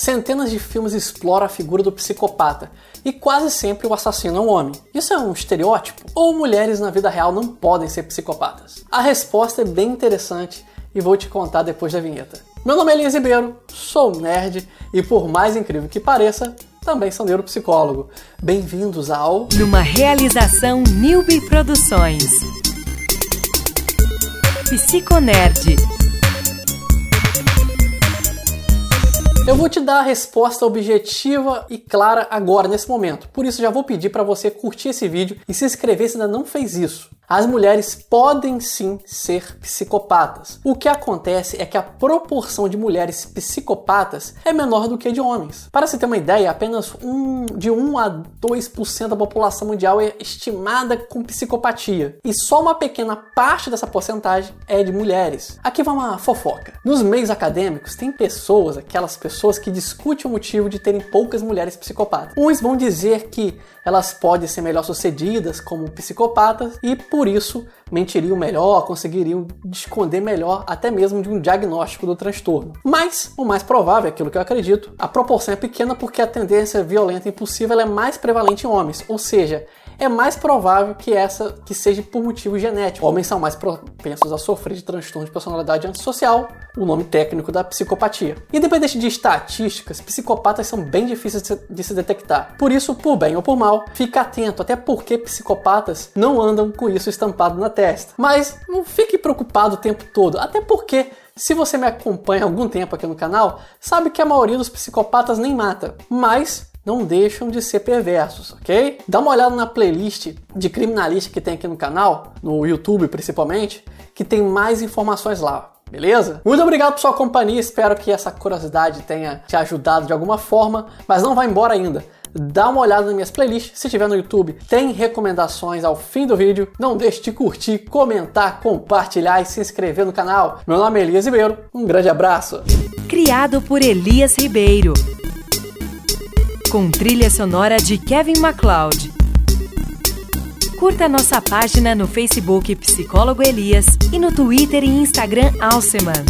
Centenas de filmes exploram a figura do psicopata e quase sempre o assassino é um homem. Isso é um estereótipo? Ou mulheres na vida real não podem ser psicopatas? A resposta é bem interessante e vou te contar depois da vinheta. Meu nome é Elias Ribeiro, sou nerd e por mais incrível que pareça, também sou neuropsicólogo. Bem-vindos ao Numa realização Newbie Produções. Psiconerd. Eu vou te dar a resposta objetiva e clara agora, nesse momento. Por isso, já vou pedir para você curtir esse vídeo e se inscrever se ainda não fez isso as mulheres podem sim ser psicopatas. O que acontece é que a proporção de mulheres psicopatas é menor do que a de homens. Para se ter uma ideia, apenas um, de 1 a 2% da população mundial é estimada com psicopatia. E só uma pequena parte dessa porcentagem é de mulheres. Aqui vai uma fofoca. Nos meios acadêmicos, tem pessoas, aquelas pessoas que discutem o motivo de terem poucas mulheres psicopatas. Uns vão dizer que elas podem ser melhor sucedidas como psicopatas e por por isso mentiriam melhor, conseguiriam esconder melhor até mesmo de um diagnóstico do transtorno. Mas o mais provável, aquilo que eu acredito, a proporção é pequena porque a tendência violenta e impulsiva é mais prevalente em homens, ou seja, é mais provável que essa que seja por motivo genético. Homens são mais propensos a sofrer de transtorno de personalidade antissocial, o nome técnico da psicopatia. Independente de estatísticas, psicopatas são bem difíceis de se detectar. Por isso, por bem ou por mal, fique atento, até porque psicopatas não andam com isso estampado na testa. Mas não fique preocupado o tempo todo, até porque se você me acompanha há algum tempo aqui no canal, sabe que a maioria dos psicopatas nem mata, mas não deixam de ser perversos, ok? Dá uma olhada na playlist de criminalista que tem aqui no canal, no YouTube principalmente, que tem mais informações lá. Beleza? Muito obrigado por sua companhia, espero que essa curiosidade tenha te ajudado de alguma forma, mas não vai embora ainda. Dá uma olhada nas minhas playlists, se tiver no YouTube, tem recomendações ao fim do vídeo. Não deixe de curtir, comentar, compartilhar e se inscrever no canal. Meu nome é Elias Ribeiro, um grande abraço. Criado por Elias Ribeiro com trilha sonora de Kevin MacLeod. Curta nossa página no Facebook Psicólogo Elias e no Twitter e Instagram Alceman.